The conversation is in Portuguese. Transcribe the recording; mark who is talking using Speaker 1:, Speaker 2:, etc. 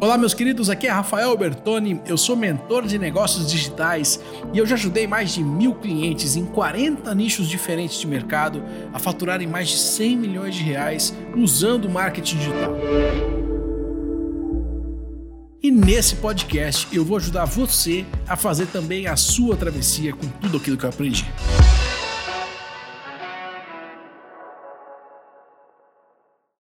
Speaker 1: Olá, meus queridos, aqui é Rafael Bertoni, eu sou mentor de negócios digitais e eu já ajudei mais de mil clientes em 40 nichos diferentes de mercado a faturarem mais de 100 milhões de reais usando o marketing digital. E nesse podcast eu vou ajudar você a fazer também a sua travessia com tudo aquilo que eu aprendi.